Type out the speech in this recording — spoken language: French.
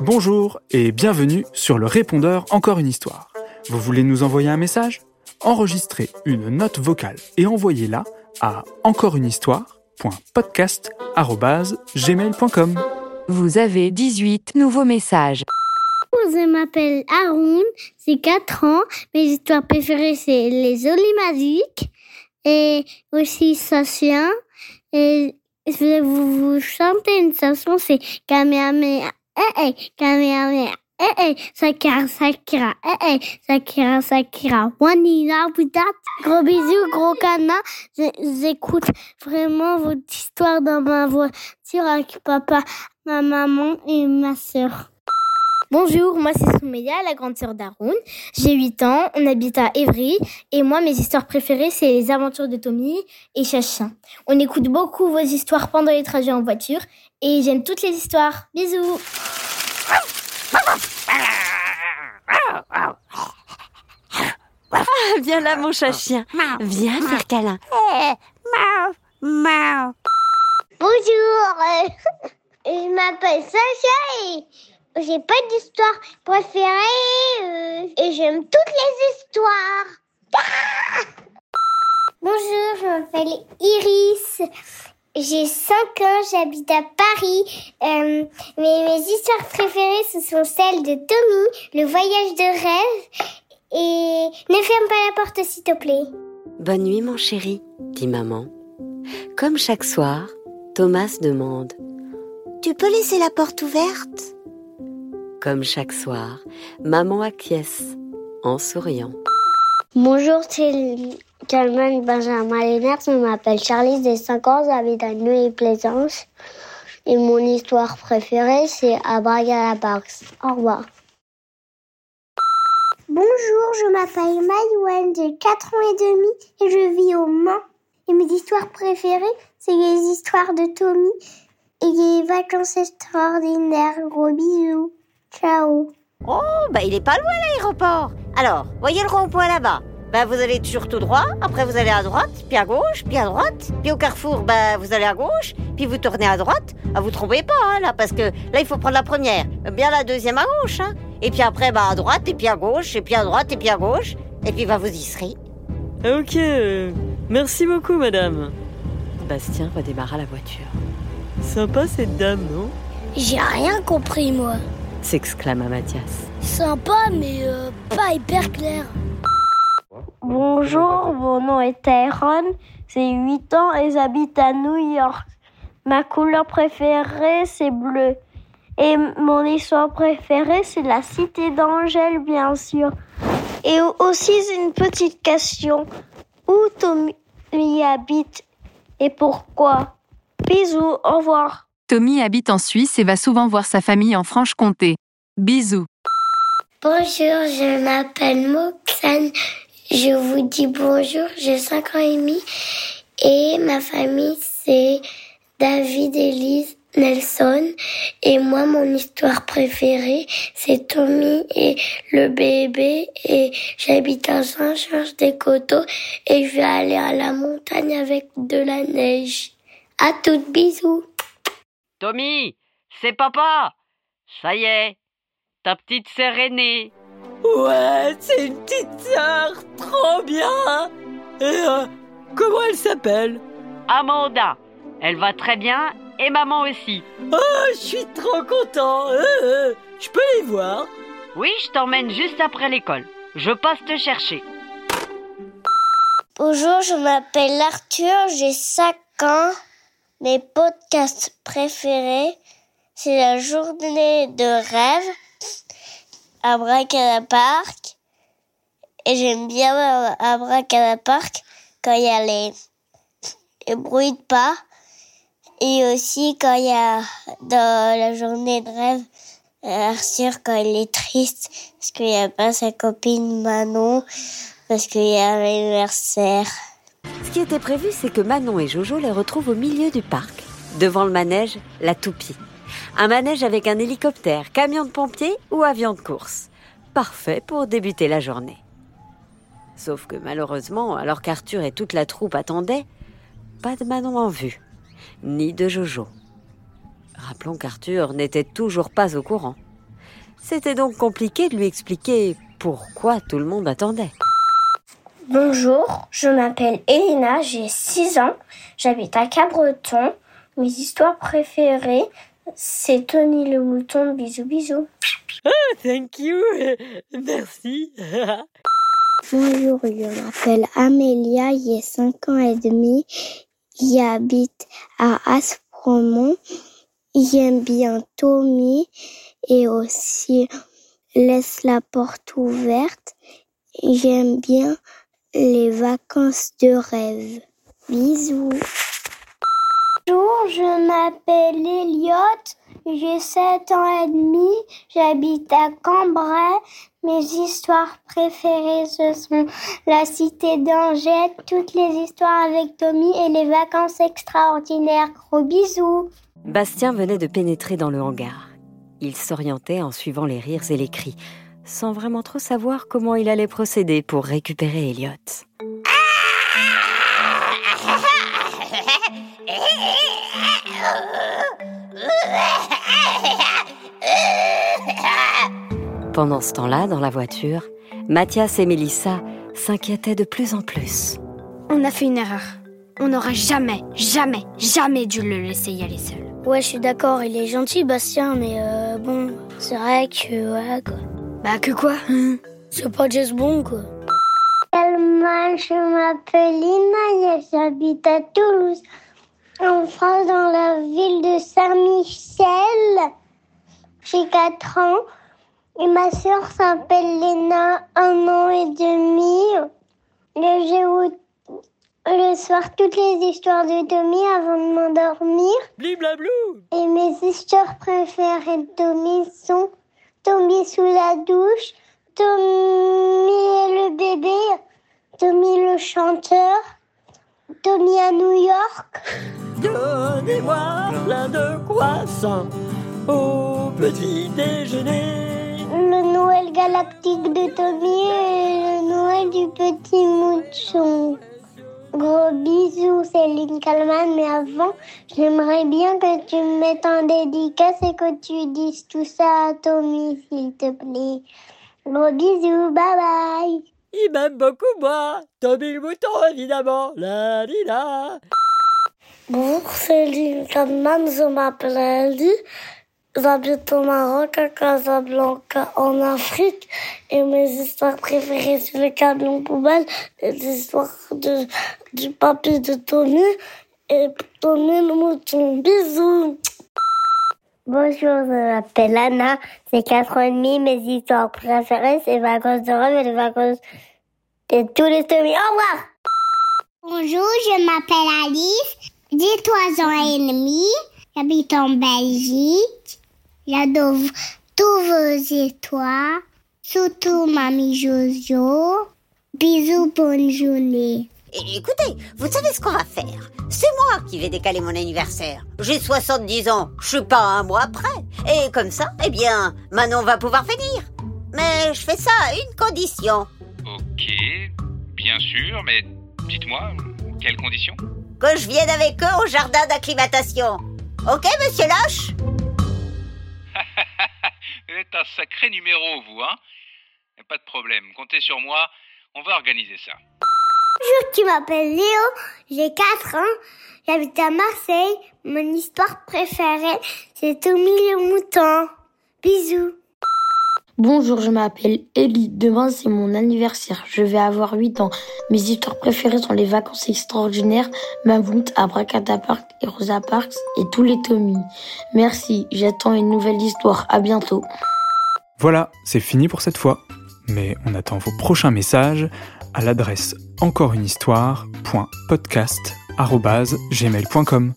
Bonjour et bienvenue sur le répondeur Encore une histoire. Vous voulez nous envoyer un message? Enregistrez une note vocale et envoyez-la à encoreunehistoire.podcast@gmail.com. Vous avez 18 nouveaux messages. Je m'appelle Haroun, j'ai 4 ans. Mes histoires préférées, c'est les Olimadiques et aussi Sacien. Et je vais vous, vous chanter une chanson, c'est Kamehameha. Eh eh, Kamehameha. Eh eh, Sakira, Sakira. Eh eh, Sakira, Sakira. Wanina, Budat. Gros bisous, gros cana. J'écoute vraiment votre histoire dans ma voiture avec papa, ma maman et ma sœur. Bonjour, moi c'est Soumeya, la grande sœur d'Aroun. J'ai 8 ans, on habite à Évry et moi mes histoires préférées c'est les aventures de Tommy et Chachin. On écoute beaucoup vos histoires pendant les trajets en voiture et j'aime toutes les histoires. Bisous. Ah, viens là mon chat-chien. Viens faire câlin. Bonjour, je m'appelle Sacha et j'ai pas d'histoire préférée euh, et j'aime toutes les histoires. Bonjour, je m'appelle Iris. J'ai 5 ans, j'habite à Paris. Euh, mais mes histoires préférées, ce sont celles de Tommy, le voyage de rêve. Et ne ferme pas la porte, s'il te plaît. Bonne nuit, mon chéri, dit maman. Comme chaque soir, Thomas demande Tu peux laisser la porte ouverte? Comme chaque soir, maman acquiesce en souriant. Bonjour, c'est Calman Benjamin Lénard. Je m'appelle Charlie, j'ai 5 ans, j'habite à Neuilly-Plaisance. Et mon histoire préférée, c'est Abracadabrax. Au revoir. Bonjour, je m'appelle Maïwen, j'ai 4 ans et demi et je vis au Mans. Et mes histoires préférées, c'est les histoires de Tommy et les vacances extraordinaires. Gros bisous. Ciao. Oh, bah il est pas loin l'aéroport. Alors, voyez le rond-point là-bas. Bah vous allez toujours tout droit, après vous allez à droite, puis à gauche, puis à droite, puis au carrefour, bah vous allez à gauche, puis vous tournez à droite. Ah, vous trompez pas hein, là, parce que là il faut prendre la première, bien la deuxième à gauche, hein. Et puis après bah à droite, et puis à gauche, et puis à droite, et puis à gauche, et puis bah vous y serez. Ok, merci beaucoup madame. Bastien redémarra la voiture. Sympa cette dame, non? J'ai rien compris moi s'exclama Mathias. Sympa, mais euh, pas hyper clair. Bonjour, mon nom est Tyrone, j'ai 8 ans et j'habite à New York. Ma couleur préférée, c'est bleu. Et mon histoire préférée, c'est la cité d'Angèle, bien sûr. Et aussi, une petite question. Où Tommy habite et pourquoi? Bisous, au revoir. Tommy habite en Suisse et va souvent voir sa famille en Franche-Comté. Bisous. Bonjour, je m'appelle Moxane. Je vous dis bonjour, j'ai 5 ans et demi et ma famille c'est David Elise Nelson et moi mon histoire préférée c'est Tommy et le bébé et j'habite à Saint-Georges-des-Coteaux et je vais aller à la montagne avec de la neige. À toutes bisous. Tommy, c'est papa. Ça y est, ta petite sœur aînée. Ouais, c'est une petite sœur, trop bien. Et euh, comment elle s'appelle? Amanda. Elle va très bien et maman aussi. Oh, je suis trop content. Euh, euh, je peux les voir? Oui, je t'emmène juste après l'école. Je passe te chercher. Bonjour, je m'appelle Arthur, j'ai 5 ans. Mes podcasts préférés, c'est la journée de rêve à Park. Et j'aime bien à Park quand il y a les, les bruits de pas. Et aussi quand il y a dans la journée de rêve, Arthur quand il est triste parce qu'il n'y a pas sa copine Manon, parce qu'il y a l'anniversaire. Ce qui était prévu, c'est que Manon et Jojo les retrouvent au milieu du parc, devant le manège La Toupie. Un manège avec un hélicoptère, camion de pompiers ou avion de course. Parfait pour débuter la journée. Sauf que malheureusement, alors qu'Arthur et toute la troupe attendaient, pas de Manon en vue, ni de Jojo. Rappelons qu'Arthur n'était toujours pas au courant. C'était donc compliqué de lui expliquer pourquoi tout le monde attendait. Bonjour, je m'appelle Elena, j'ai 6 ans, j'habite à Cabreton. Mes histoires préférées, c'est Tony le mouton, bisous bisous. Oh, thank you. Merci. Bonjour, je m'appelle Amélia, j'ai 5 ans et demi. J'habite à Aspremont. J'aime bien Tommy et aussi Laisse la porte ouverte. J'aime bien les vacances de rêve. Bisous. Bonjour, je m'appelle Elliot, j'ai 7 ans et demi, j'habite à Cambrai. Mes histoires préférées, ce sont La Cité d'Angers, toutes les histoires avec Tommy et les vacances extraordinaires. Gros bisous. Bastien venait de pénétrer dans le hangar. Il s'orientait en suivant les rires et les cris, sans vraiment trop savoir comment il allait procéder pour récupérer Elliot. Pendant ce temps-là, dans la voiture, Mathias et Mélissa s'inquiétaient de plus en plus. On a fait une erreur. On n'aurait jamais, jamais, jamais dû le laisser y aller seul. Ouais, je suis d'accord, il est gentil, Bastien, mais euh, bon, c'est vrai que, voilà, quoi. Bah, que quoi C'est pas juste bon, quoi. Moi, je m'appelle Lina, j'habite à Toulouse, en France, dans la ville de Saint-Michel. J'ai 4 ans et ma sœur s'appelle Léna, un an et demi. Et j'ai le soir toutes les histoires de Tommy avant de m'endormir. Bliblablou Et mes histoires préférées de Tommy sont Tommy sous la douche, Tommy le bébé, Tommy le chanteur, Tommy à New York. Donnez-moi plein de croissants au petit déjeuner. Le Noël galactique de Tommy et le Noël du petit mouton. Gros bisous, Céline Kalman. Mais avant, j'aimerais bien que tu me mettes en dédicace et que tu dises tout ça à Tommy, s'il te plaît. Gros bisous, bye bye. Il m'aime beaucoup, moi. Tommy le mouton, évidemment. La di la. Bonjour, Céline Kalman, je m'appelle Ali. J'habite au Maroc, à Casablanca, en Afrique. Et mes histoires préférées, c'est le camion poubelle, les histoires de, du papy de Tommy et Tommy le mouton. Bisous Bonjour, je m'appelle Anna, j'ai 4 ans et demi, mes histoires préférées, c'est vacances de rêve et les vacances de tous les Tommy. Au revoir Bonjour, je m'appelle Alice, j'ai 3 ans et demi, j'habite en Belgique. J'adore tous vos histoires, surtout Mamie Jojo. Bisous, bonne journée. Écoutez, vous savez ce qu'on va faire? C'est moi qui vais décaler mon anniversaire. J'ai 70 ans, je suis pas un mois près. Et comme ça, eh bien, Manon va pouvoir venir. Mais je fais ça à une condition. Ok, bien sûr, mais dites-moi, quelles conditions Que je vienne avec eux au jardin d'acclimatation. Ok, monsieur Loche? Êtes un sacré numéro, vous, hein Pas de problème, comptez sur moi, on va organiser ça. Bonjour, tu m'appelles Léo, j'ai 4 ans, j'habite à Marseille. Mon histoire préférée, c'est Tommy le mouton. Bisous. Bonjour, je m'appelle Ellie. Demain, c'est mon anniversaire. Je vais avoir 8 ans. Mes histoires préférées sont les vacances extraordinaires, Mammouth, Abracata Park et Rosa Parks et tous les Tommy. Merci, j'attends une nouvelle histoire. À bientôt. Voilà, c'est fini pour cette fois. Mais on attend vos prochains messages à l'adresse encoreunehistoire.podcast.gmail.com.